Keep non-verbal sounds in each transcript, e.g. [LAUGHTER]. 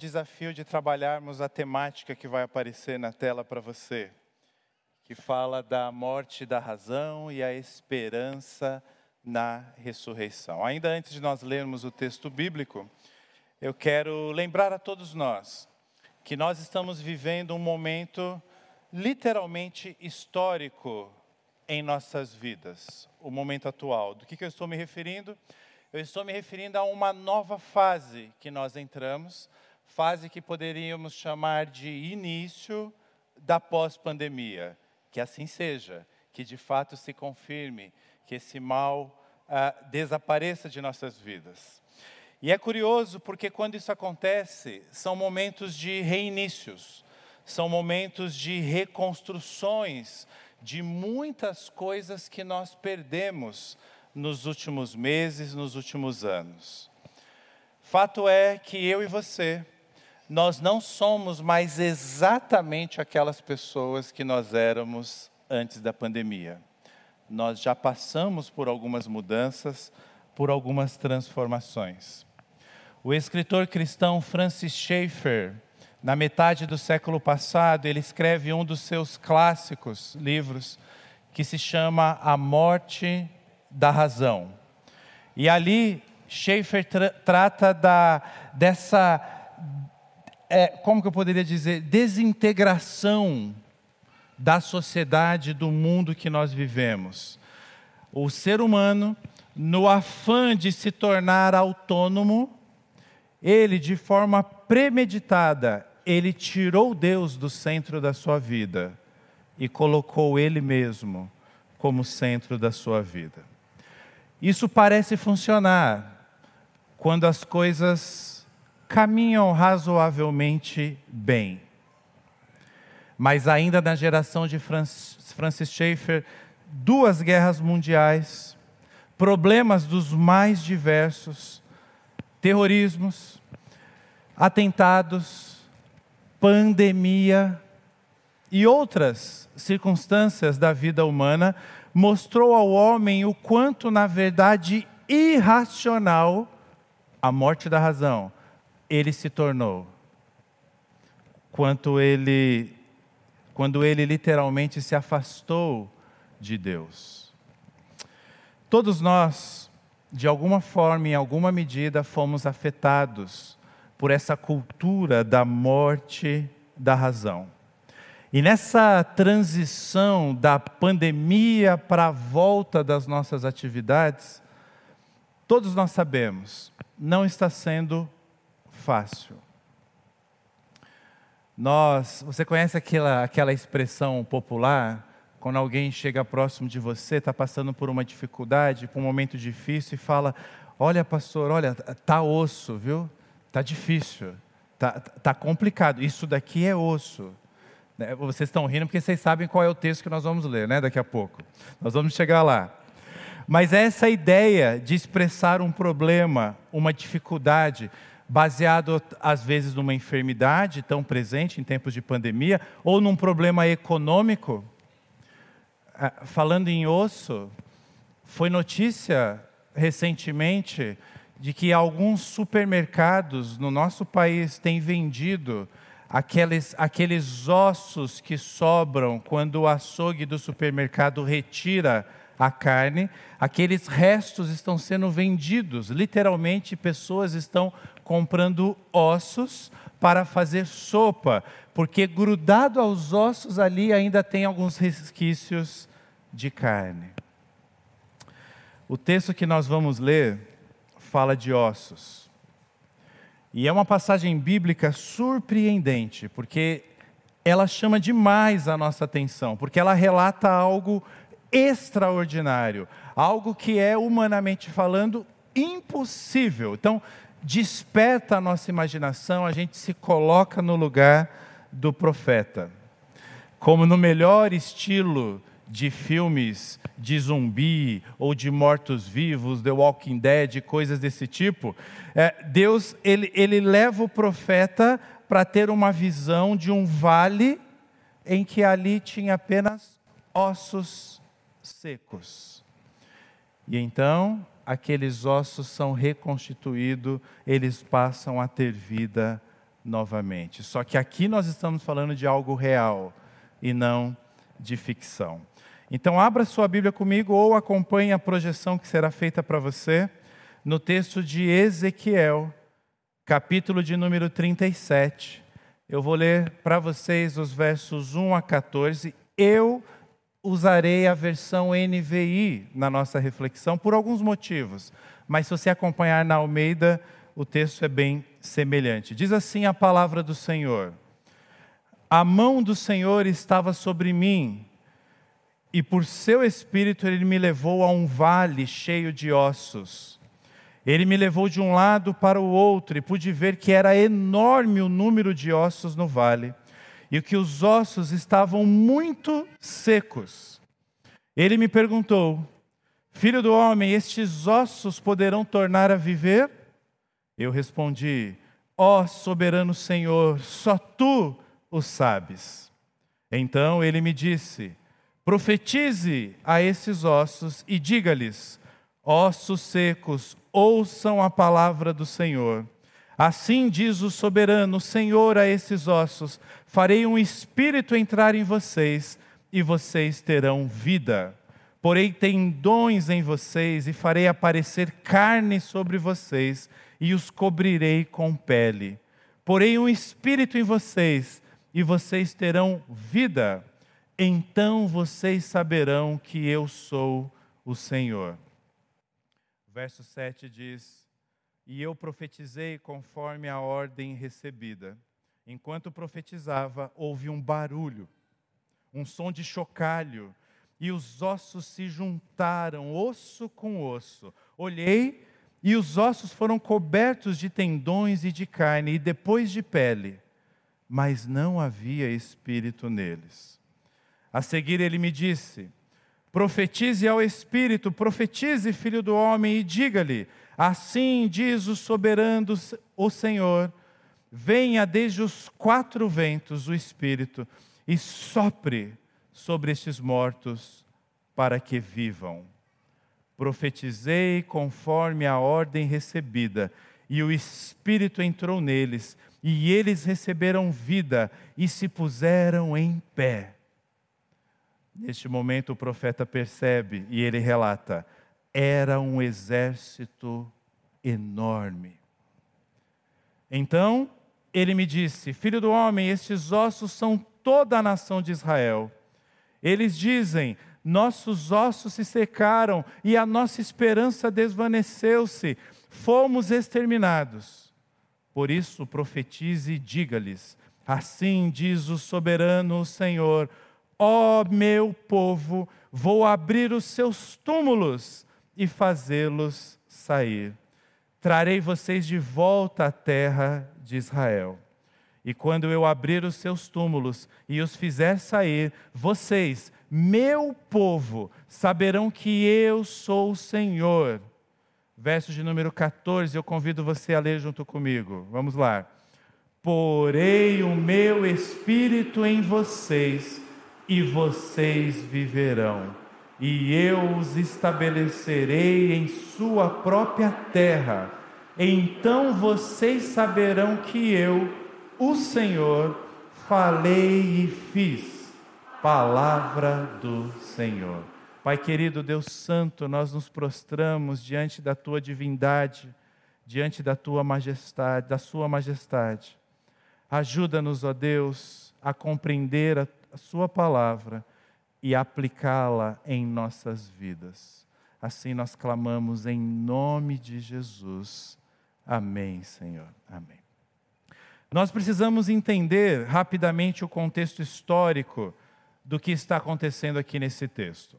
desafio de trabalharmos a temática que vai aparecer na tela para você, que fala da morte da razão e a esperança na ressurreição. Ainda antes de nós lermos o texto bíblico, eu quero lembrar a todos nós que nós estamos vivendo um momento literalmente histórico em nossas vidas, o momento atual. Do que, que eu estou me referindo? Eu estou me referindo a uma nova fase que nós entramos, fase que poderíamos chamar de início da pós-pandemia. Que assim seja, que de fato se confirme que esse mal ah, desapareça de nossas vidas. E é curioso porque quando isso acontece, são momentos de reinícios, são momentos de reconstruções de muitas coisas que nós perdemos nos últimos meses, nos últimos anos. Fato é que eu e você, nós não somos mais exatamente aquelas pessoas que nós éramos antes da pandemia. Nós já passamos por algumas mudanças, por algumas transformações. O escritor cristão Francis Schaeffer, na metade do século passado, ele escreve um dos seus clássicos livros, que se chama A Morte da razão. E ali Schaeffer tra trata da, dessa, é, como que eu poderia dizer, desintegração da sociedade, do mundo que nós vivemos. O ser humano, no afã de se tornar autônomo, ele, de forma premeditada, ele tirou Deus do centro da sua vida e colocou ele mesmo como centro da sua vida. Isso parece funcionar quando as coisas caminham razoavelmente bem. Mas ainda na geração de Francis Schaeffer, duas guerras mundiais, problemas dos mais diversos, terrorismos, atentados, pandemia e outras circunstâncias da vida humana mostrou ao homem o quanto, na verdade, irracional a morte da razão ele se tornou. Quanto ele, quando ele literalmente se afastou de Deus. Todos nós, de alguma forma, em alguma medida, fomos afetados por essa cultura da morte da razão. E nessa transição da pandemia para a volta das nossas atividades, todos nós sabemos, não está sendo fácil. Nós, você conhece aquela, aquela expressão popular? Quando alguém chega próximo de você, está passando por uma dificuldade, por um momento difícil, e fala: Olha, pastor, olha, tá osso, viu? Tá difícil, tá, tá complicado. Isso daqui é osso. Né, vocês estão rindo porque vocês sabem qual é o texto que nós vamos ler, né? Daqui a pouco. Nós vamos chegar lá. Mas essa ideia de expressar um problema, uma dificuldade, baseado às vezes numa enfermidade tão presente em tempos de pandemia, ou num problema econômico. Ah, falando em osso, foi notícia recentemente de que alguns supermercados no nosso país têm vendido aqueles, aqueles ossos que sobram quando o açougue do supermercado retira a carne, aqueles restos estão sendo vendidos. Literalmente, pessoas estão comprando ossos para fazer sopa, porque grudado aos ossos ali ainda tem alguns resquícios de carne. O texto que nós vamos ler fala de ossos. E é uma passagem bíblica surpreendente, porque ela chama demais a nossa atenção, porque ela relata algo extraordinário, algo que é, humanamente falando, impossível. Então, desperta a nossa imaginação, a gente se coloca no lugar do profeta. Como no melhor estilo de filmes de zumbi ou de mortos-vivos, The Walking Dead, coisas desse tipo, é, Deus ele, ele leva o profeta para ter uma visão de um vale em que ali tinha apenas ossos secos. E então aqueles ossos são reconstituídos, eles passam a ter vida novamente. Só que aqui nós estamos falando de algo real e não de ficção. Então, abra sua Bíblia comigo ou acompanhe a projeção que será feita para você no texto de Ezequiel, capítulo de número 37. Eu vou ler para vocês os versos 1 a 14. Eu usarei a versão NVI na nossa reflexão por alguns motivos, mas se você acompanhar na Almeida, o texto é bem semelhante. Diz assim a palavra do Senhor: A mão do Senhor estava sobre mim, e por seu espírito ele me levou a um vale cheio de ossos. Ele me levou de um lado para o outro e pude ver que era enorme o número de ossos no vale e que os ossos estavam muito secos. Ele me perguntou: Filho do homem, estes ossos poderão tornar a viver? Eu respondi: Ó oh, soberano Senhor, só tu o sabes. Então ele me disse: Profetize a esses ossos e diga-lhes: Ossos secos, ouçam a palavra do Senhor. Assim diz o soberano Senhor a esses ossos: Farei um espírito entrar em vocês e vocês terão vida. Porei tendões em vocês e farei aparecer carne sobre vocês e os cobrirei com pele. Porei um espírito em vocês, e vocês terão vida. Então vocês saberão que eu sou o Senhor. Verso 7 diz: E eu profetizei conforme a ordem recebida. Enquanto profetizava, houve um barulho, um som de chocalho, e os ossos se juntaram, osso com osso. Olhei e os ossos foram cobertos de tendões e de carne, e depois de pele, mas não havia espírito neles. A seguir ele me disse: Profetize ao espírito, profetize, filho do homem, e diga-lhe: Assim diz o soberano, o Senhor: Venha desde os quatro ventos o espírito e sopre sobre estes mortos para que vivam profetizei conforme a ordem recebida, e o Espírito entrou neles, e eles receberam vida e se puseram em pé. Neste momento o profeta percebe e ele relata: era um exército enorme. Então ele me disse: Filho do homem, estes ossos são toda a nação de Israel. Eles dizem: nossos ossos se secaram e a nossa esperança desvaneceu-se, fomos exterminados. Por isso, profetize e diga-lhes: Assim diz o soberano Senhor: Ó meu povo, vou abrir os seus túmulos e fazê-los sair. Trarei vocês de volta à terra de Israel. E quando eu abrir os seus túmulos e os fizer sair, vocês meu povo saberão que eu sou o Senhor. Verso de número 14, eu convido você a ler junto comigo. Vamos lá. Porei o meu espírito em vocês, e vocês viverão, e eu os estabelecerei em sua própria terra. Então vocês saberão que eu, o Senhor, falei e fiz Palavra do Senhor. Pai querido, Deus Santo, nós nos prostramos diante da tua divindade, diante da tua majestade, da sua majestade. Ajuda-nos, ó Deus, a compreender a, a sua palavra e aplicá-la em nossas vidas. Assim nós clamamos em nome de Jesus. Amém, Senhor. Amém. Nós precisamos entender rapidamente o contexto histórico do que está acontecendo aqui nesse texto.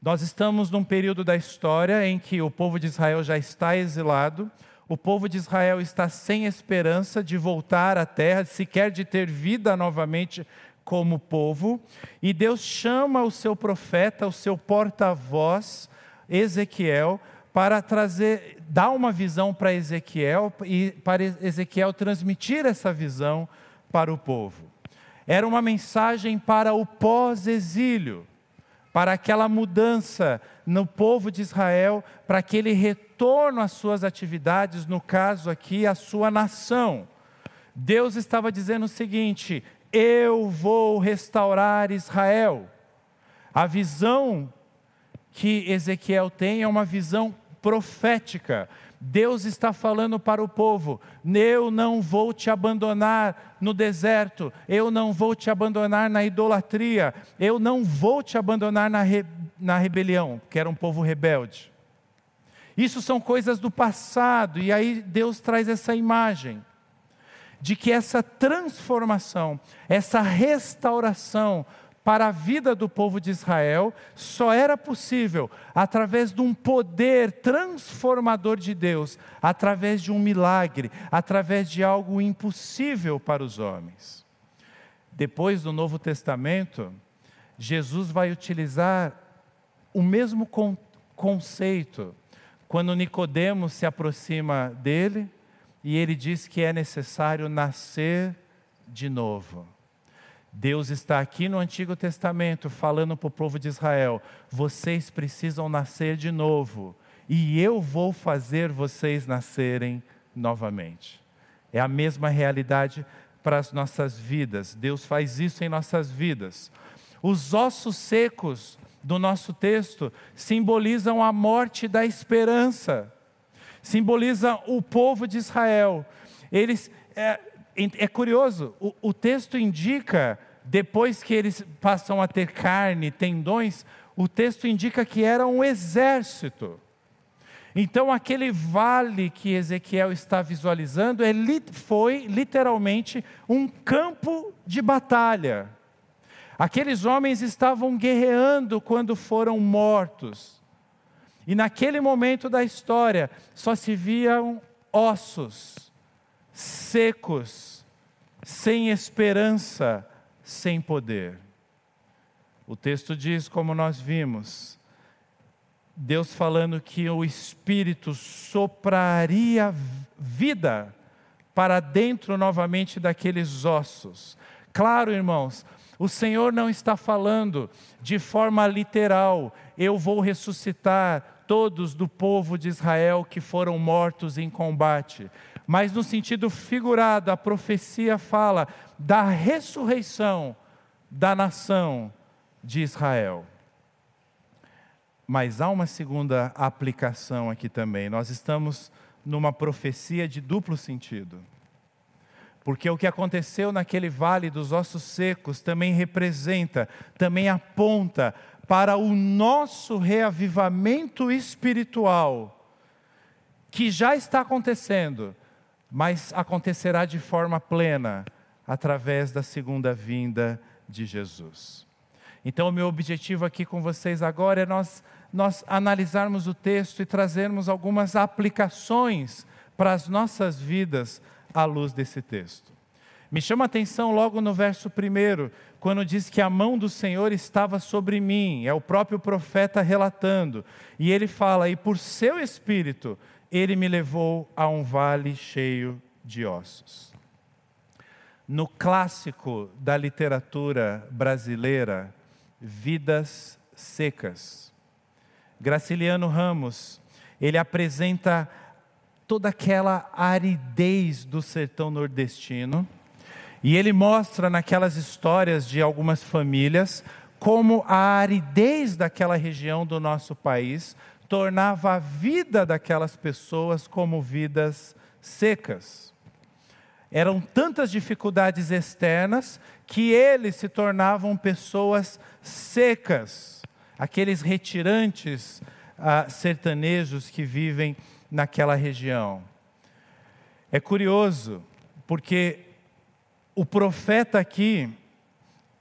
Nós estamos num período da história em que o povo de Israel já está exilado, o povo de Israel está sem esperança de voltar à terra, sequer de ter vida novamente como povo, e Deus chama o seu profeta, o seu porta-voz, Ezequiel, para trazer, dar uma visão para Ezequiel e para Ezequiel transmitir essa visão para o povo era uma mensagem para o pós-exílio, para aquela mudança no povo de Israel, para aquele retorno às suas atividades, no caso aqui, a sua nação. Deus estava dizendo o seguinte: eu vou restaurar Israel. A visão que Ezequiel tem é uma visão profética. Deus está falando para o povo: eu não vou te abandonar no deserto, eu não vou te abandonar na idolatria, eu não vou te abandonar na, re, na rebelião, que era um povo rebelde. Isso são coisas do passado, e aí Deus traz essa imagem de que essa transformação, essa restauração para a vida do povo de Israel só era possível através de um poder transformador de Deus, através de um milagre, através de algo impossível para os homens. Depois do Novo Testamento, Jesus vai utilizar o mesmo conceito quando Nicodemos se aproxima dele e ele diz que é necessário nascer de novo. Deus está aqui no Antigo Testamento falando para o povo de Israel: vocês precisam nascer de novo, e eu vou fazer vocês nascerem novamente. É a mesma realidade para as nossas vidas. Deus faz isso em nossas vidas. Os ossos secos do nosso texto simbolizam a morte da esperança, simboliza o povo de Israel. Eles, é, é curioso, o, o texto indica, depois que eles passam a ter carne, tendões, o texto indica que era um exército. Então, aquele vale que Ezequiel está visualizando é, foi literalmente um campo de batalha. Aqueles homens estavam guerreando quando foram mortos. E naquele momento da história, só se viam ossos, secos, sem esperança, sem poder. O texto diz, como nós vimos, Deus falando que o Espírito sopraria vida para dentro novamente daqueles ossos. Claro, irmãos, o Senhor não está falando de forma literal, eu vou ressuscitar todos do povo de Israel que foram mortos em combate. Mas no sentido figurado, a profecia fala da ressurreição da nação de Israel. Mas há uma segunda aplicação aqui também. Nós estamos numa profecia de duplo sentido. Porque o que aconteceu naquele vale dos ossos secos também representa, também aponta para o nosso reavivamento espiritual, que já está acontecendo, mas acontecerá de forma plena através da segunda vinda de Jesus. Então, o meu objetivo aqui com vocês agora é nós, nós analisarmos o texto e trazermos algumas aplicações para as nossas vidas à luz desse texto. Me chama a atenção logo no verso primeiro, quando diz que a mão do Senhor estava sobre mim, é o próprio profeta relatando, e ele fala: E por seu espírito ele me levou a um vale cheio de ossos. No clássico da literatura brasileira, Vidas Secas, Graciliano Ramos, ele apresenta toda aquela aridez do sertão nordestino. E ele mostra naquelas histórias de algumas famílias como a aridez daquela região do nosso país tornava a vida daquelas pessoas como vidas secas. Eram tantas dificuldades externas que eles se tornavam pessoas secas, aqueles retirantes ah, sertanejos que vivem naquela região. É curioso, porque o profeta aqui,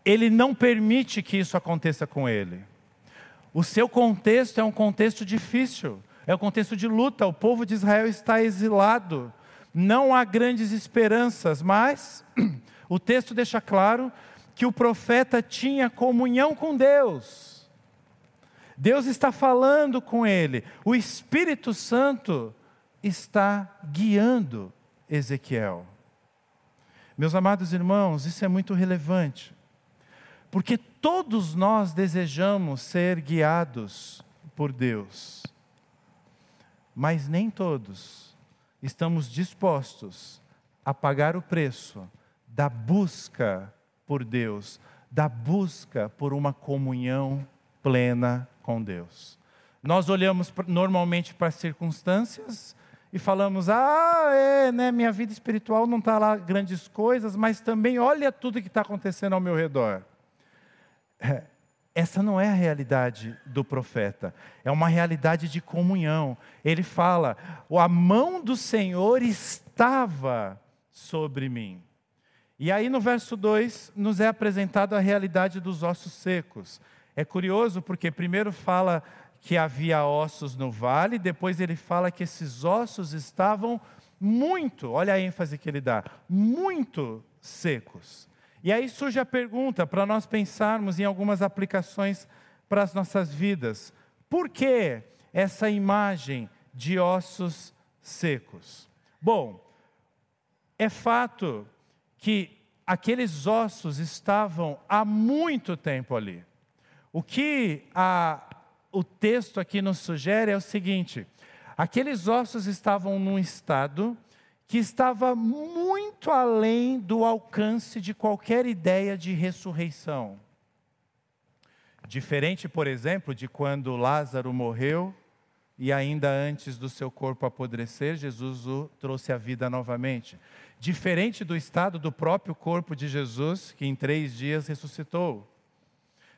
ele não permite que isso aconteça com ele. O seu contexto é um contexto difícil, é um contexto de luta. O povo de Israel está exilado, não há grandes esperanças, mas [CLEARS THROAT] o texto deixa claro que o profeta tinha comunhão com Deus. Deus está falando com ele. O Espírito Santo está guiando Ezequiel. Meus amados irmãos, isso é muito relevante, porque todos nós desejamos ser guiados por Deus, mas nem todos estamos dispostos a pagar o preço da busca por Deus, da busca por uma comunhão plena com Deus. Nós olhamos normalmente para as circunstâncias e falamos: ah, é, né, minha vida espiritual não está lá grandes coisas, mas também olha tudo que está acontecendo ao meu redor. É, essa não é a realidade do profeta, é uma realidade de comunhão. Ele fala: a mão do Senhor estava sobre mim. E aí no verso 2 nos é apresentada a realidade dos ossos secos. É curioso porque primeiro fala que havia ossos no vale, depois ele fala que esses ossos estavam muito, olha a ênfase que ele dá, muito secos. E aí surge a pergunta para nós pensarmos em algumas aplicações para as nossas vidas. Por que essa imagem de ossos secos? Bom, é fato que aqueles ossos estavam há muito tempo ali. O que a, o texto aqui nos sugere é o seguinte: aqueles ossos estavam num estado que estava muito além do alcance de qualquer ideia de ressurreição. Diferente, por exemplo, de quando Lázaro morreu e ainda antes do seu corpo apodrecer, Jesus o trouxe à vida novamente. Diferente do estado do próprio corpo de Jesus, que em três dias ressuscitou.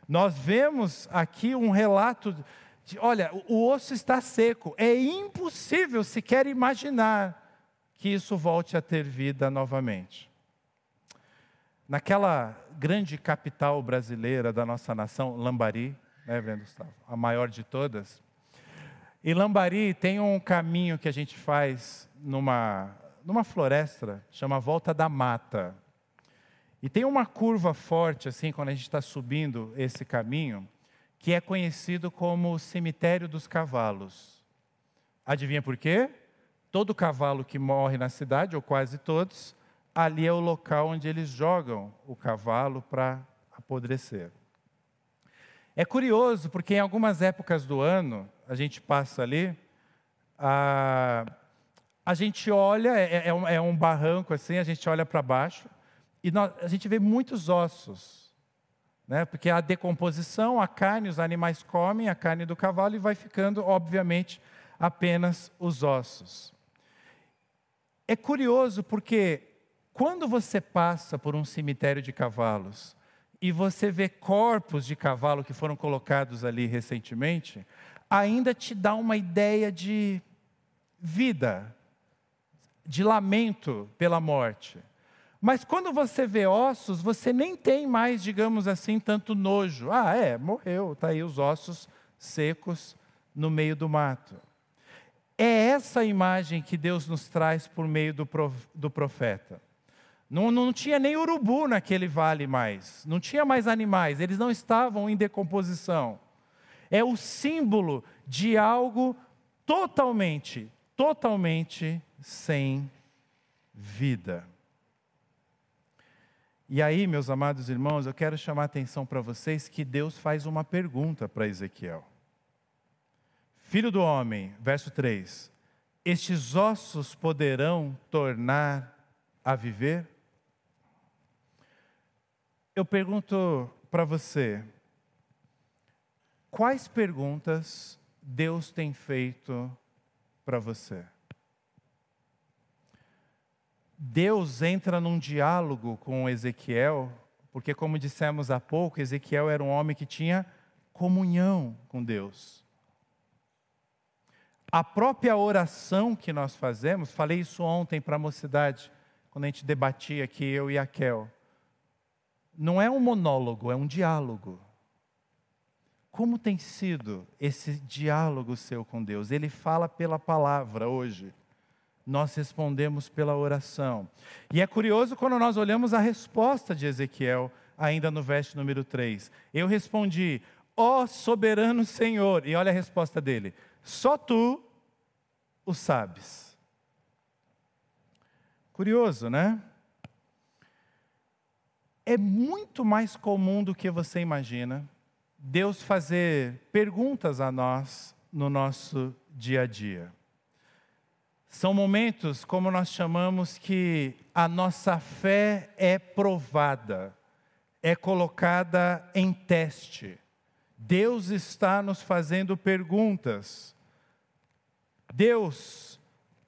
Nós vemos aqui um relato de, olha, o osso está seco, é impossível sequer imaginar que isso volte a ter vida novamente. Naquela grande capital brasileira da nossa nação, Lambari, né, Gustavo? A maior de todas. E Lambari tem um caminho que a gente faz numa, numa floresta, chama Volta da Mata. E tem uma curva forte, assim, quando a gente está subindo esse caminho, que é conhecido como o cemitério dos cavalos. Adivinha por quê? Todo cavalo que morre na cidade, ou quase todos, ali é o local onde eles jogam o cavalo para apodrecer. É curioso, porque em algumas épocas do ano, a gente passa ali, a, a gente olha, é, é, um, é um barranco assim, a gente olha para baixo, e nós, a gente vê muitos ossos. Né? Porque a decomposição, a carne, os animais comem a carne do cavalo e vai ficando, obviamente, apenas os ossos. É curioso porque quando você passa por um cemitério de cavalos e você vê corpos de cavalo que foram colocados ali recentemente, ainda te dá uma ideia de vida, de lamento pela morte. Mas quando você vê ossos, você nem tem mais, digamos assim, tanto nojo. Ah, é, morreu, está aí os ossos secos no meio do mato. É essa imagem que Deus nos traz por meio do profeta. Não, não tinha nem urubu naquele vale mais, não tinha mais animais, eles não estavam em decomposição. É o símbolo de algo totalmente, totalmente sem vida. E aí, meus amados irmãos, eu quero chamar a atenção para vocês que Deus faz uma pergunta para Ezequiel. Filho do homem, verso 3: Estes ossos poderão tornar a viver? Eu pergunto para você, quais perguntas Deus tem feito para você? Deus entra num diálogo com Ezequiel, porque, como dissemos há pouco, Ezequiel era um homem que tinha comunhão com Deus. A própria oração que nós fazemos, falei isso ontem para a mocidade, quando a gente debatia aqui, eu e a Kel, não é um monólogo, é um diálogo. Como tem sido esse diálogo seu com Deus? Ele fala pela palavra hoje nós respondemos pela oração. E é curioso quando nós olhamos a resposta de Ezequiel, ainda no verso número 3. Eu respondi, ó oh, soberano Senhor, e olha a resposta dele: só tu o sabes. Curioso, né? É muito mais comum do que você imagina Deus fazer perguntas a nós no nosso dia a dia. São momentos, como nós chamamos, que a nossa fé é provada, é colocada em teste. Deus está nos fazendo perguntas. Deus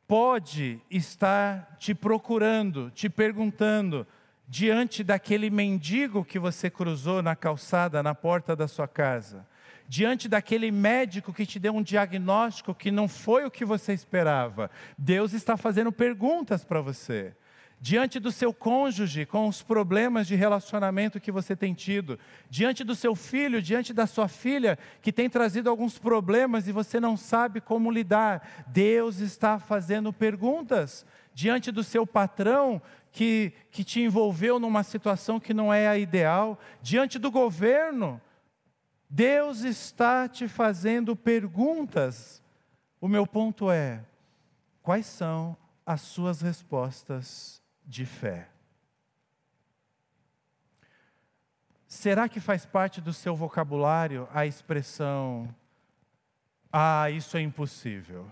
pode estar te procurando, te perguntando, diante daquele mendigo que você cruzou na calçada, na porta da sua casa, diante daquele médico que te deu um diagnóstico que não foi o que você esperava. Deus está fazendo perguntas para você diante do seu cônjuge, com os problemas de relacionamento que você tem tido, diante do seu filho, diante da sua filha, que tem trazido alguns problemas e você não sabe como lidar. Deus está fazendo perguntas diante do seu patrão, que, que te envolveu numa situação que não é a ideal, diante do governo. Deus está te fazendo perguntas. O meu ponto é: quais são as suas respostas de fé. Será que faz parte do seu vocabulário a expressão: ah, isso é impossível?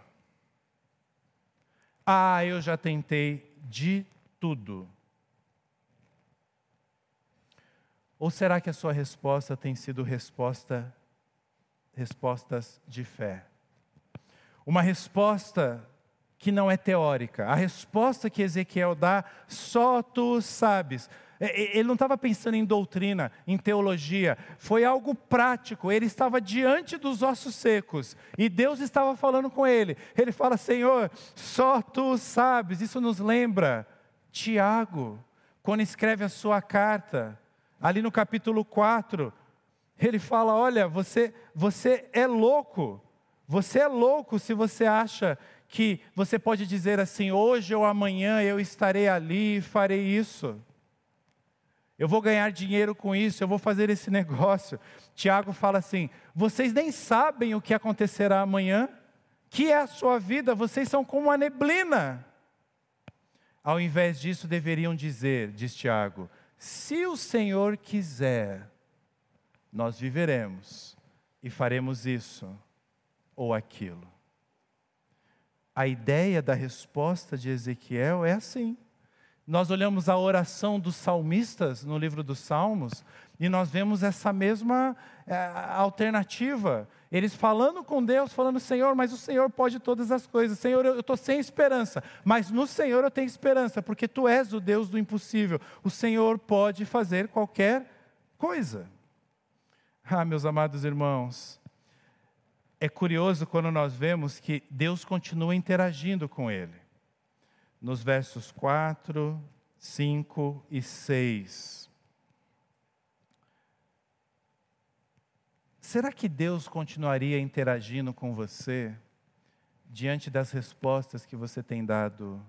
Ah, eu já tentei de tudo. Ou será que a sua resposta tem sido resposta respostas de fé? Uma resposta que não é teórica. A resposta que Ezequiel dá, só tu sabes. Ele não estava pensando em doutrina, em teologia, foi algo prático. Ele estava diante dos ossos secos e Deus estava falando com ele. Ele fala: Senhor, só tu sabes. Isso nos lembra Tiago, quando escreve a sua carta, ali no capítulo 4. Ele fala: Olha, você, você é louco. Você é louco se você acha que você pode dizer assim: hoje ou amanhã eu estarei ali e farei isso. Eu vou ganhar dinheiro com isso, eu vou fazer esse [LAUGHS] negócio. Tiago fala assim: vocês nem sabem o que acontecerá amanhã, que é a sua vida, vocês são como a neblina. Ao invés disso, deveriam dizer, diz Tiago: se o Senhor quiser, nós viveremos e faremos isso ou aquilo. A ideia da resposta de Ezequiel é assim. Nós olhamos a oração dos salmistas no livro dos Salmos e nós vemos essa mesma é, alternativa. Eles falando com Deus, falando, Senhor, mas o Senhor pode todas as coisas. Senhor, eu estou sem esperança, mas no Senhor eu tenho esperança, porque Tu és o Deus do impossível. O Senhor pode fazer qualquer coisa. Ah, meus amados irmãos, é curioso quando nós vemos que Deus continua interagindo com ele. Nos versos 4, 5 e 6. Será que Deus continuaria interagindo com você diante das respostas que você tem dado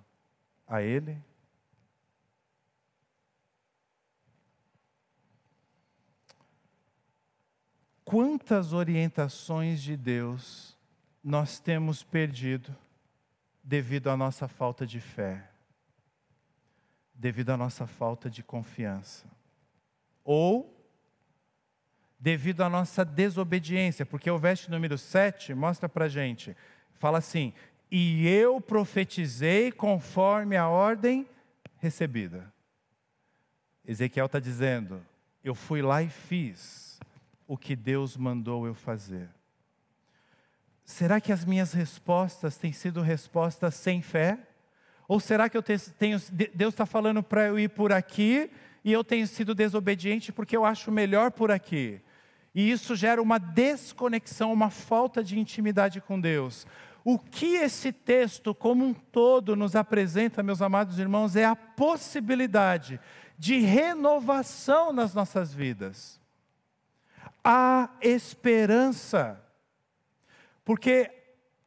a Ele? quantas orientações de Deus nós temos perdido devido à nossa falta de fé, devido à nossa falta de confiança, ou devido à nossa desobediência, porque o verso número 7 mostra para a gente, fala assim: E eu profetizei conforme a ordem recebida. Ezequiel está dizendo: Eu fui lá e fiz o que Deus mandou eu fazer? Será que as minhas respostas têm sido respostas sem fé? Ou será que eu tenho, Deus está falando para eu ir por aqui e eu tenho sido desobediente porque eu acho melhor por aqui? E isso gera uma desconexão, uma falta de intimidade com Deus. O que esse texto, como um todo, nos apresenta, meus amados irmãos, é a possibilidade de renovação nas nossas vidas há esperança. Porque,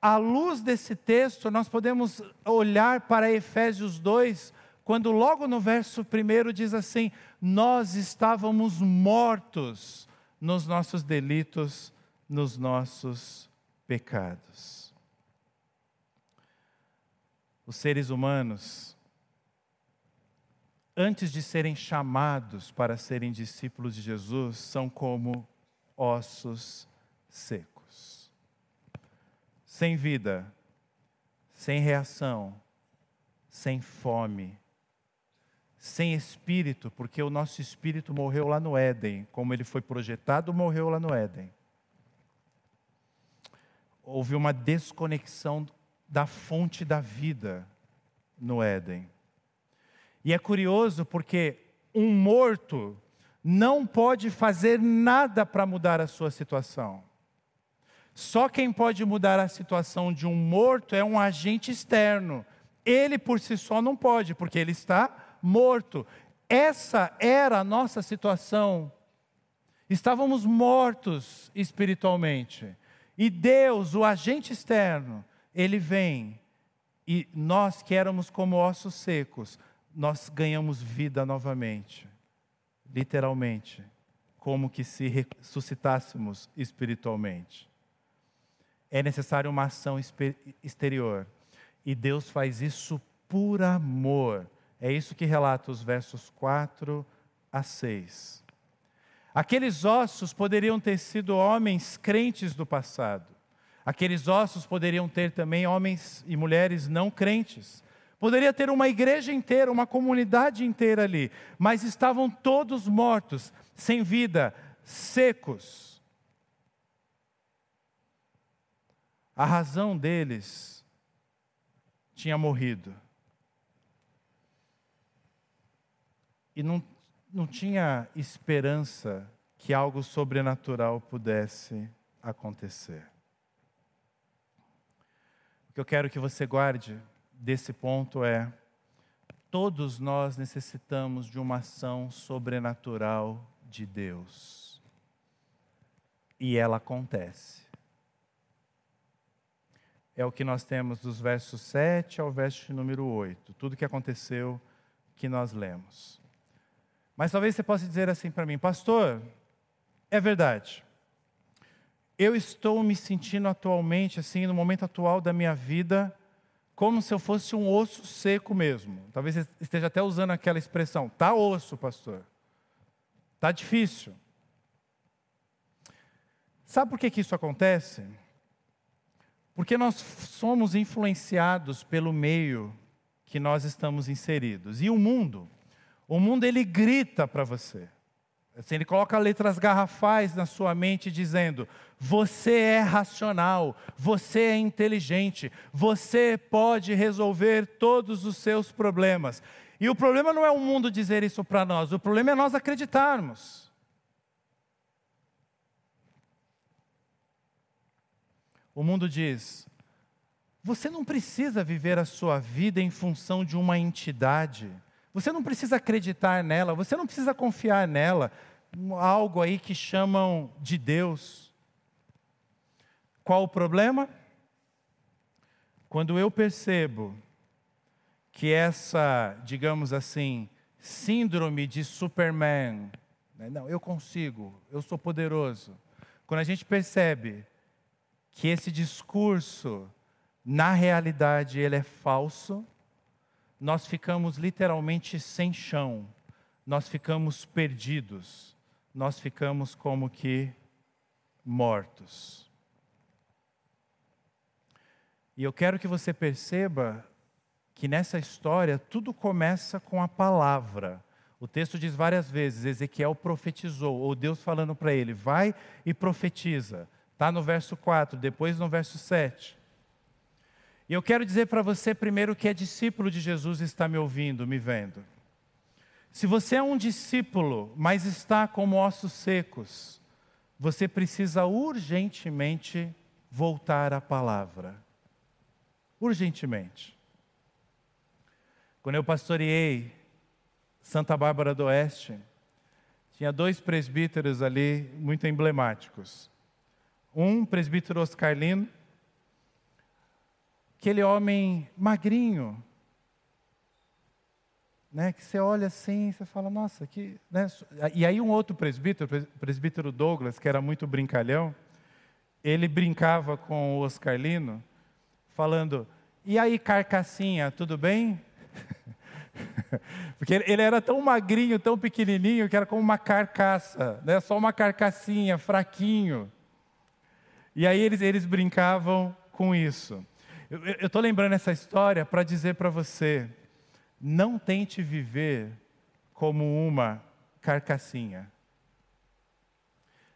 à luz desse texto, nós podemos olhar para Efésios 2, quando logo no verso 1 diz assim: Nós estávamos mortos nos nossos delitos, nos nossos pecados. Os seres humanos, antes de serem chamados para serem discípulos de Jesus, são como ossos secos. Sem vida, sem reação, sem fome, sem espírito, porque o nosso espírito morreu lá no Éden, como ele foi projetado, morreu lá no Éden. Houve uma desconexão da fonte da vida no Éden. E é curioso porque um morto não pode fazer nada para mudar a sua situação. Só quem pode mudar a situação de um morto é um agente externo. Ele por si só não pode, porque ele está morto. Essa era a nossa situação. Estávamos mortos espiritualmente. E Deus, o agente externo, ele vem e nós que éramos como ossos secos, nós ganhamos vida novamente. Literalmente, como que se ressuscitássemos espiritualmente. É necessário uma ação exterior. E Deus faz isso por amor. É isso que relata os versos 4 a 6. Aqueles ossos poderiam ter sido homens crentes do passado. Aqueles ossos poderiam ter também homens e mulheres não crentes. Poderia ter uma igreja inteira, uma comunidade inteira ali, mas estavam todos mortos, sem vida, secos. A razão deles tinha morrido. E não, não tinha esperança que algo sobrenatural pudesse acontecer que eu quero que você guarde desse ponto é: todos nós necessitamos de uma ação sobrenatural de Deus. E ela acontece. É o que nós temos dos versos 7 ao verso número 8. Tudo que aconteceu que nós lemos. Mas talvez você possa dizer assim para mim, pastor, é verdade eu estou me sentindo atualmente, assim, no momento atual da minha vida, como se eu fosse um osso seco mesmo. Talvez você esteja até usando aquela expressão, tá osso, pastor. Tá difícil. Sabe por que, que isso acontece? Porque nós somos influenciados pelo meio que nós estamos inseridos. E o mundo, o mundo ele grita para você. Assim, ele coloca letras garrafais na sua mente dizendo: você é racional, você é inteligente, você pode resolver todos os seus problemas. E o problema não é o mundo dizer isso para nós, o problema é nós acreditarmos. O mundo diz: você não precisa viver a sua vida em função de uma entidade. Você não precisa acreditar nela, você não precisa confiar nela, algo aí que chamam de Deus. Qual o problema? Quando eu percebo que essa, digamos assim, síndrome de Superman, né? não, eu consigo, eu sou poderoso. Quando a gente percebe que esse discurso, na realidade, ele é falso, nós ficamos literalmente sem chão, nós ficamos perdidos, nós ficamos como que mortos. E eu quero que você perceba que nessa história tudo começa com a palavra. O texto diz várias vezes: Ezequiel profetizou, ou Deus falando para ele, vai e profetiza. Está no verso 4, depois no verso 7. E eu quero dizer para você primeiro que é discípulo de Jesus está me ouvindo, me vendo. Se você é um discípulo, mas está como ossos secos, você precisa urgentemente voltar à palavra. Urgentemente. Quando eu pastoreei Santa Bárbara do Oeste, tinha dois presbíteros ali muito emblemáticos. Um presbítero Oscarlino, aquele homem magrinho, né, que você olha assim, você fala, nossa, que. Né? E aí um outro presbítero, o presbítero Douglas, que era muito brincalhão, ele brincava com o Oscarlino, falando, e aí, carcassinha, tudo bem? [LAUGHS] Porque ele era tão magrinho, tão pequenininho, que era como uma carcaça, né? só uma carcassinha, fraquinho. E aí eles, eles brincavam com isso. Eu estou lembrando essa história para dizer para você: não tente viver como uma carcassinha.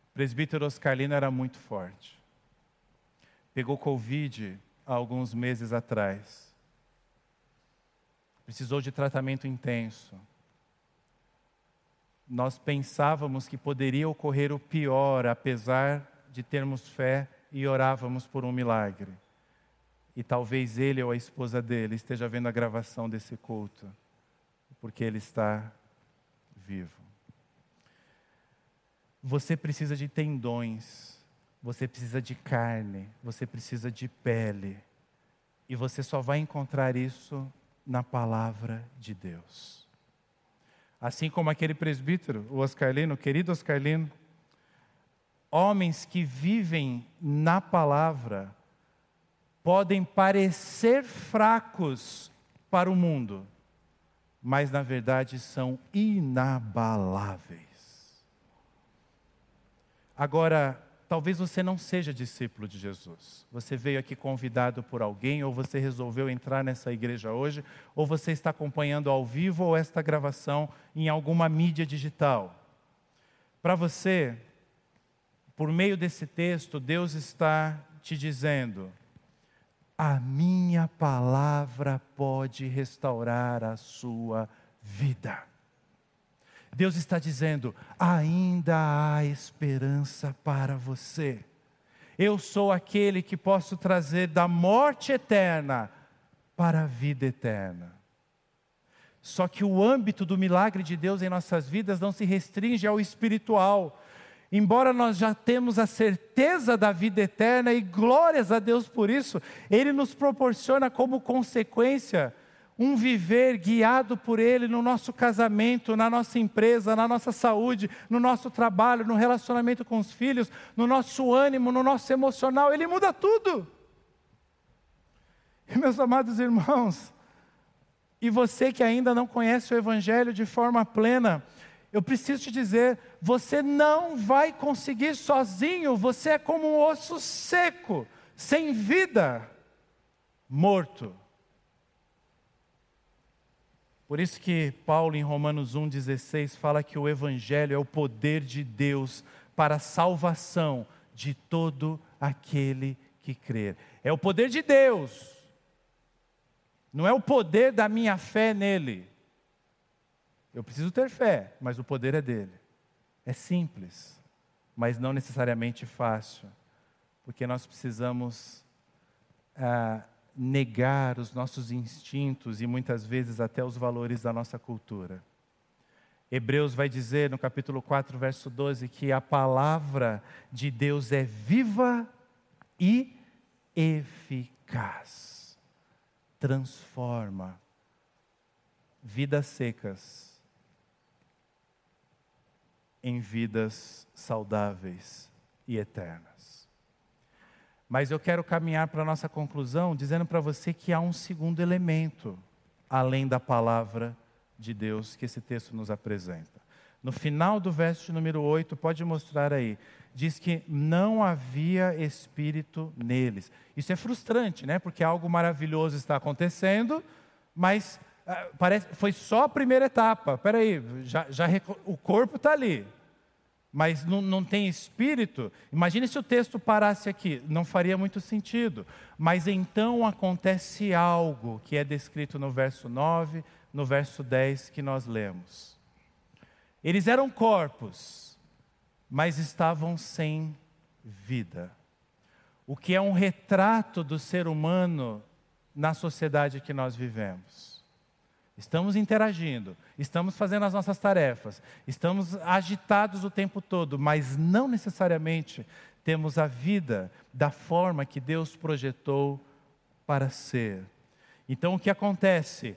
O presbítero Oscarlino era muito forte. Pegou Covid há alguns meses atrás. Precisou de tratamento intenso. Nós pensávamos que poderia ocorrer o pior, apesar de termos fé e orávamos por um milagre. E talvez ele ou a esposa dele esteja vendo a gravação desse culto, porque ele está vivo. Você precisa de tendões, você precisa de carne, você precisa de pele. E você só vai encontrar isso na palavra de Deus. Assim como aquele presbítero, o Oscarlino, o querido Oscarlino, homens que vivem na palavra podem parecer fracos para o mundo, mas na verdade são inabaláveis. Agora, talvez você não seja discípulo de Jesus. Você veio aqui convidado por alguém, ou você resolveu entrar nessa igreja hoje, ou você está acompanhando ao vivo ou esta gravação em alguma mídia digital. Para você, por meio desse texto, Deus está te dizendo: a minha palavra pode restaurar a sua vida. Deus está dizendo: ainda há esperança para você. Eu sou aquele que posso trazer da morte eterna para a vida eterna. Só que o âmbito do milagre de Deus em nossas vidas não se restringe ao espiritual. Embora nós já temos a certeza da vida eterna e glórias a Deus por isso, Ele nos proporciona como consequência um viver guiado por Ele no nosso casamento, na nossa empresa, na nossa saúde, no nosso trabalho, no relacionamento com os filhos, no nosso ânimo, no nosso emocional, Ele muda tudo. E meus amados irmãos, e você que ainda não conhece o Evangelho de forma plena, eu preciso te dizer, você não vai conseguir sozinho, você é como um osso seco, sem vida, morto. Por isso que Paulo em Romanos 1,16 fala que o Evangelho é o poder de Deus para a salvação de todo aquele que crer. É o poder de Deus, não é o poder da minha fé nele. Eu preciso ter fé, mas o poder é dele. É simples, mas não necessariamente fácil, porque nós precisamos ah, negar os nossos instintos e muitas vezes até os valores da nossa cultura. Hebreus vai dizer no capítulo 4, verso 12, que a palavra de Deus é viva e eficaz. Transforma vidas secas em vidas saudáveis e eternas. Mas eu quero caminhar para a nossa conclusão dizendo para você que há um segundo elemento, além da palavra de Deus, que esse texto nos apresenta. No final do verso número 8, pode mostrar aí, diz que não havia espírito neles. Isso é frustrante, né? Porque algo maravilhoso está acontecendo, mas parece, foi só a primeira etapa. Espera aí, já, já, o corpo está ali, mas não, não tem espírito, imagine se o texto parasse aqui, não faria muito sentido. Mas então acontece algo que é descrito no verso 9, no verso 10 que nós lemos. Eles eram corpos, mas estavam sem vida. O que é um retrato do ser humano na sociedade que nós vivemos. Estamos interagindo, estamos fazendo as nossas tarefas, estamos agitados o tempo todo, mas não necessariamente temos a vida da forma que Deus projetou para ser. Então o que acontece?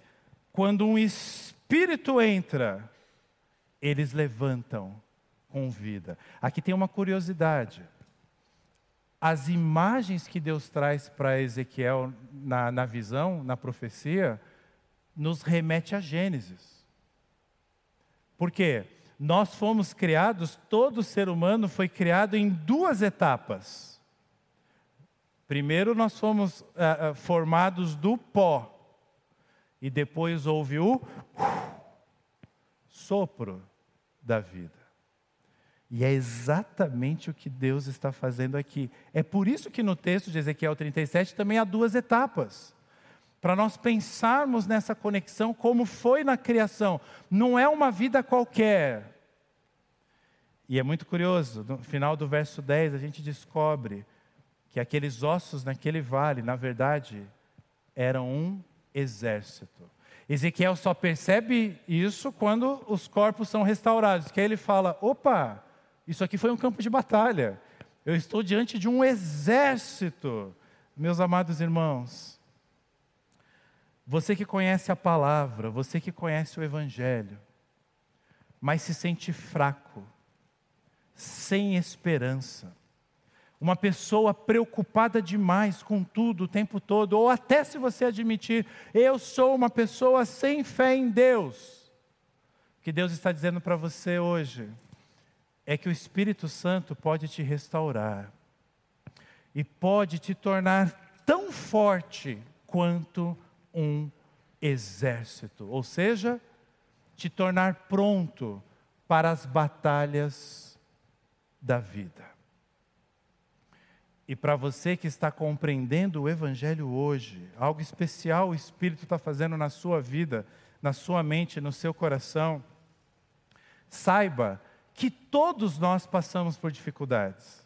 Quando um espírito entra, eles levantam com vida. Aqui tem uma curiosidade. As imagens que Deus traz para Ezequiel na, na visão, na profecia, nos remete a Gênesis. Por quê? Nós fomos criados, todo ser humano foi criado em duas etapas. Primeiro nós fomos uh, uh, formados do pó, e depois houve o sopro da vida. E é exatamente o que Deus está fazendo aqui. É por isso que no texto de Ezequiel 37 também há duas etapas. Para nós pensarmos nessa conexão como foi na criação. Não é uma vida qualquer. E é muito curioso, no final do verso 10 a gente descobre que aqueles ossos naquele vale, na verdade, eram um exército. Ezequiel só percebe isso quando os corpos são restaurados, que aí ele fala: opa, isso aqui foi um campo de batalha. Eu estou diante de um exército. Meus amados irmãos, você que conhece a palavra, você que conhece o Evangelho, mas se sente fraco, sem esperança, uma pessoa preocupada demais com tudo o tempo todo, ou até se você admitir, eu sou uma pessoa sem fé em Deus, o que Deus está dizendo para você hoje, é que o Espírito Santo pode te restaurar e pode te tornar tão forte quanto um exército, ou seja, te tornar pronto para as batalhas da vida. E para você que está compreendendo o Evangelho hoje, algo especial o Espírito está fazendo na sua vida, na sua mente, no seu coração, saiba que todos nós passamos por dificuldades.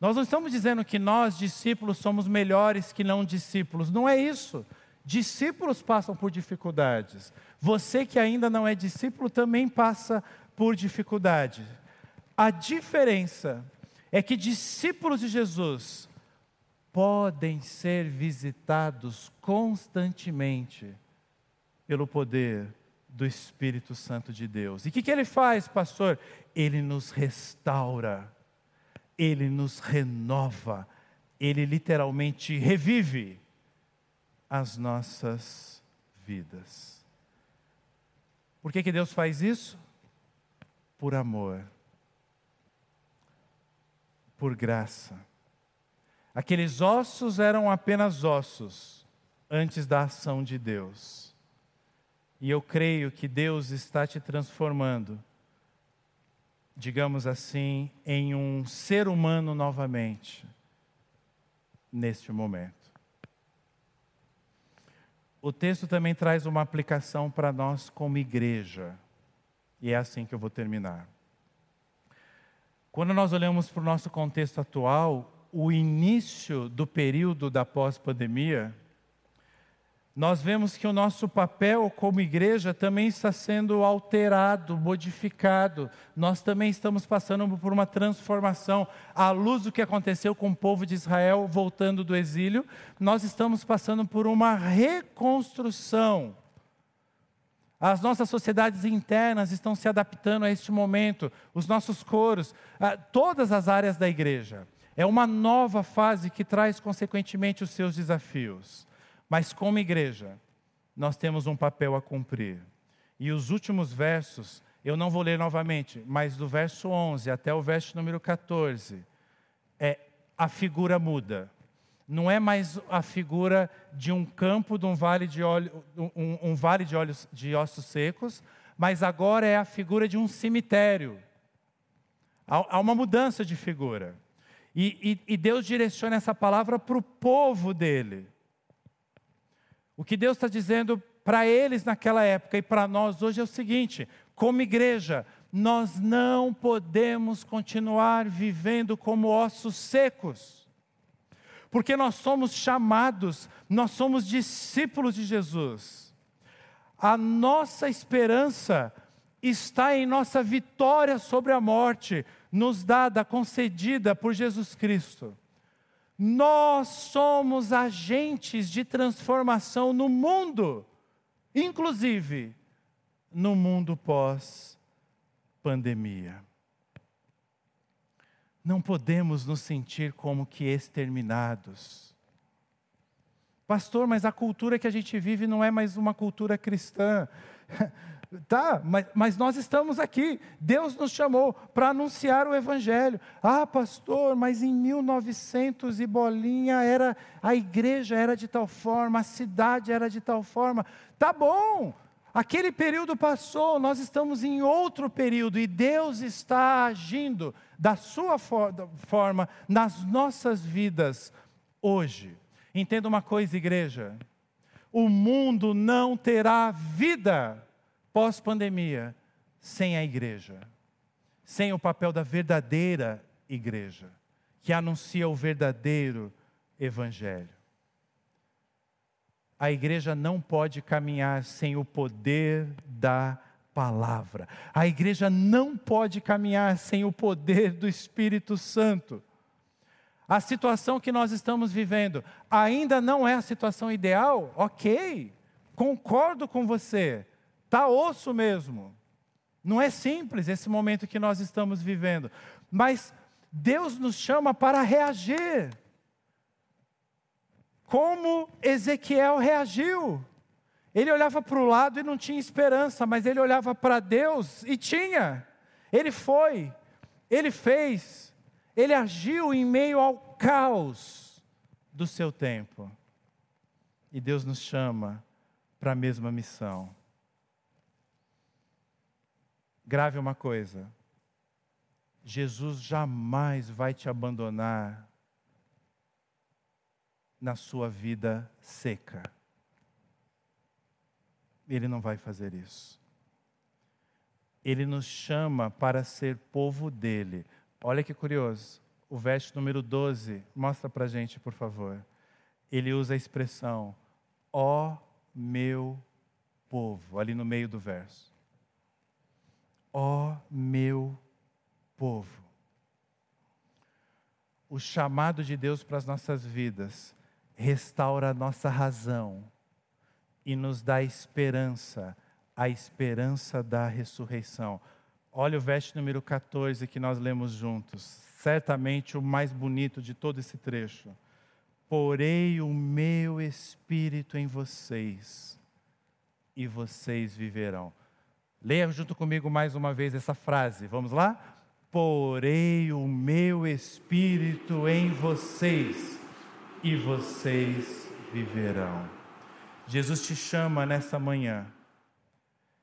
Nós não estamos dizendo que nós, discípulos, somos melhores que não discípulos. Não é isso. Discípulos passam por dificuldades. Você que ainda não é discípulo também passa por dificuldade. A diferença é que discípulos de Jesus podem ser visitados constantemente pelo poder do Espírito Santo de Deus. E o que, que ele faz, pastor? Ele nos restaura, ele nos renova, ele literalmente revive as nossas vidas. Por que, que Deus faz isso? Por amor, por graça. Aqueles ossos eram apenas ossos antes da ação de Deus e eu creio que Deus está te transformando, digamos assim, em um ser humano novamente, neste momento. O texto também traz uma aplicação para nós como igreja, e é assim que eu vou terminar. Quando nós olhamos para o nosso contexto atual, o início do período da pós-pandemia, nós vemos que o nosso papel como igreja também está sendo alterado, modificado. Nós também estamos passando por uma transformação. À luz do que aconteceu com o povo de Israel voltando do exílio, nós estamos passando por uma reconstrução. As nossas sociedades internas estão se adaptando a este momento, os nossos coros, todas as áreas da igreja. É uma nova fase que traz, consequentemente, os seus desafios. Mas como igreja, nós temos um papel a cumprir. E os últimos versos, eu não vou ler novamente, mas do verso 11 até o verso número 14, é a figura muda. Não é mais a figura de um campo, de um vale de, óleo, um, um vale de, olhos, de ossos secos, mas agora é a figura de um cemitério. Há, há uma mudança de figura. E, e, e Deus direciona essa palavra para o povo dele. O que Deus está dizendo para eles naquela época e para nós hoje é o seguinte: como igreja, nós não podemos continuar vivendo como ossos secos, porque nós somos chamados, nós somos discípulos de Jesus. A nossa esperança está em nossa vitória sobre a morte, nos dada, concedida por Jesus Cristo. Nós somos agentes de transformação no mundo, inclusive no mundo pós-pandemia. Não podemos nos sentir como que exterminados. Pastor, mas a cultura que a gente vive não é mais uma cultura cristã. [LAUGHS] Tá, mas, mas nós estamos aqui. Deus nos chamou para anunciar o Evangelho. Ah, pastor, mas em 1900 e bolinha era a igreja era de tal forma, a cidade era de tal forma. Tá bom. Aquele período passou, nós estamos em outro período e Deus está agindo da sua for forma nas nossas vidas hoje. Entenda uma coisa, igreja: o mundo não terá vida pós-pandemia sem a igreja, sem o papel da verdadeira igreja, que anuncia o verdadeiro evangelho. A igreja não pode caminhar sem o poder da palavra. A igreja não pode caminhar sem o poder do Espírito Santo. A situação que nós estamos vivendo ainda não é a situação ideal, ok, concordo com você. Está osso mesmo. Não é simples esse momento que nós estamos vivendo. Mas Deus nos chama para reagir. Como Ezequiel reagiu. Ele olhava para o lado e não tinha esperança, mas ele olhava para Deus e tinha. Ele foi, ele fez, ele agiu em meio ao caos do seu tempo. E Deus nos chama para a mesma missão. Grave uma coisa: Jesus jamais vai te abandonar na sua vida seca. Ele não vai fazer isso. Ele nos chama para ser povo dele. Olha que curioso. O verso número 12, mostra para gente, por favor. Ele usa a expressão, ó meu povo, ali no meio do verso ó oh, meu povo. O chamado de Deus para as nossas vidas restaura a nossa razão e nos dá esperança, a esperança da ressurreição. Olha o verso número 14 que nós lemos juntos, certamente o mais bonito de todo esse trecho. Porei o meu espírito em vocês, e vocês viverão. Leia junto comigo mais uma vez essa frase. Vamos lá? Porei o meu espírito em vocês e vocês viverão. Jesus te chama nessa manhã.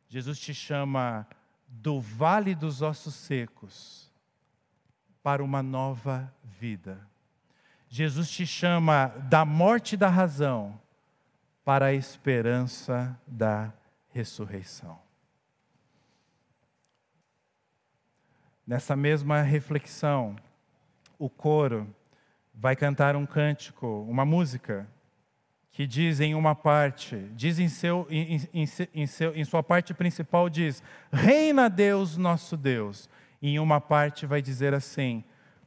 Jesus te chama do vale dos ossos secos para uma nova vida. Jesus te chama da morte da razão para a esperança da ressurreição. Nessa mesma reflexão, o coro vai cantar um cântico, uma música, que diz em uma parte, diz em, seu, em, em, em, seu, em sua parte principal, diz: Reina Deus, nosso Deus. E em uma parte vai dizer assim: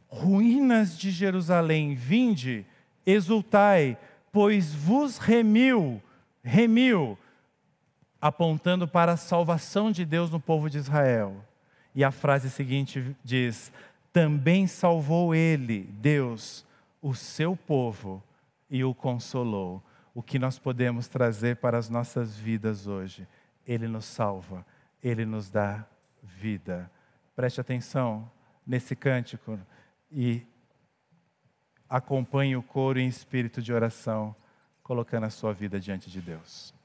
Ruínas de Jerusalém, vinde, exultai, pois vos remiu, remiu, apontando para a salvação de Deus no povo de Israel. E a frase seguinte diz: Também salvou ele, Deus, o seu povo e o consolou. O que nós podemos trazer para as nossas vidas hoje? Ele nos salva, ele nos dá vida. Preste atenção nesse cântico e acompanhe o coro em espírito de oração, colocando a sua vida diante de Deus.